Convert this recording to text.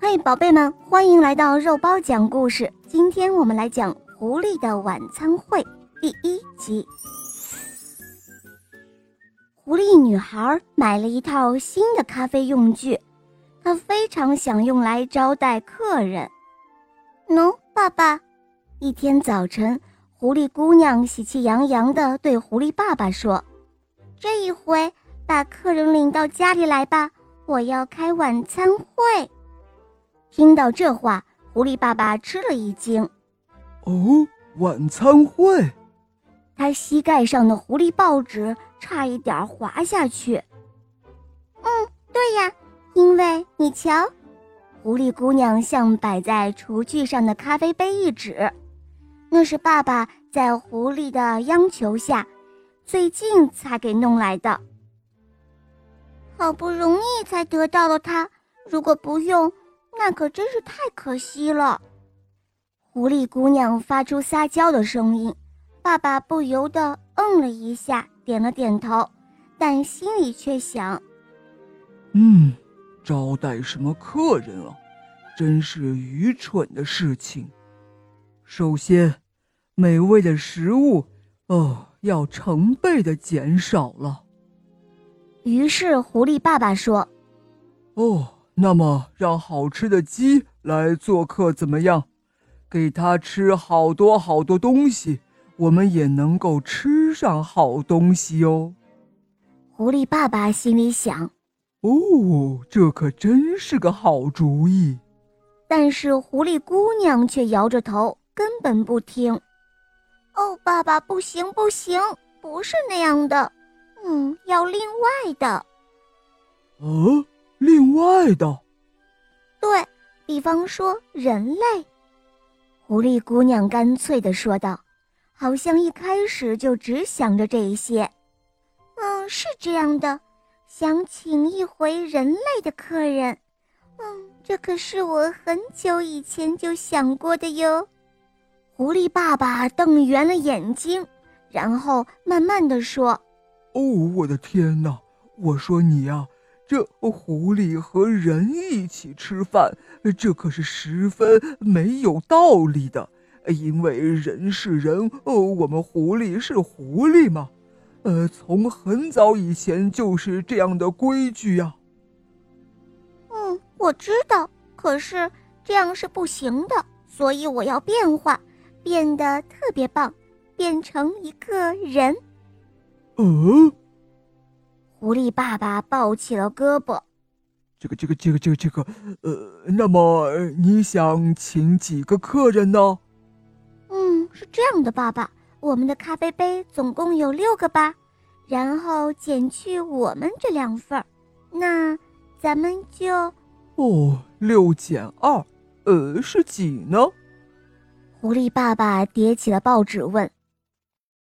嘿，宝贝们，欢迎来到肉包讲故事。今天我们来讲《狐狸的晚餐会》第一集。狐狸女孩买了一套新的咖啡用具，她非常想用来招待客人。喏，爸爸。一天早晨，狐狸姑娘喜气洋洋地对狐狸爸爸说：“这一回把客人领到家里来吧，我要开晚餐会。”听到这话，狐狸爸爸吃了一惊。哦，晚餐会！他膝盖上的狐狸报纸差一点滑下去。嗯，对呀，因为你瞧，狐狸姑娘向摆在厨具上的咖啡杯一指，那是爸爸在狐狸的央求下，最近才给弄来的。好不容易才得到了它，如果不用。那可真是太可惜了。狐狸姑娘发出撒娇的声音，爸爸不由得嗯了一下，点了点头，但心里却想：“嗯，招待什么客人啊？真是愚蠢的事情。首先，美味的食物哦要成倍的减少了。”于是狐狸爸爸说：“哦。”那么，让好吃的鸡来做客怎么样？给它吃好多好多东西，我们也能够吃上好东西哦。狐狸爸爸心里想：“哦，这可真是个好主意。”但是狐狸姑娘却摇着头，根本不听。“哦，爸爸，不行，不行，不是那样的。嗯，要另外的。”哦。另外的，对比方说人类，狐狸姑娘干脆的说道，好像一开始就只想着这些。嗯，是这样的，想请一回人类的客人。嗯，这可是我很久以前就想过的哟。狐狸爸爸瞪圆了眼睛，然后慢慢的说：“哦，我的天哪！我说你呀。”这狐狸和人一起吃饭，这可是十分没有道理的。因为人是人，哦，我们狐狸是狐狸嘛。呃，从很早以前就是这样的规矩呀。嗯，我知道，可是这样是不行的，所以我要变化，变得特别棒，变成一个人。嗯。狐狸爸爸抱起了胳膊，这个、这个、这个、这个、这个，呃，那么你想请几个客人呢？嗯，是这样的，爸爸，我们的咖啡杯总共有六个吧，然后减去我们这两份儿，那咱们就……哦，六减二，呃，是几呢？狐狸爸爸叠起了报纸问：“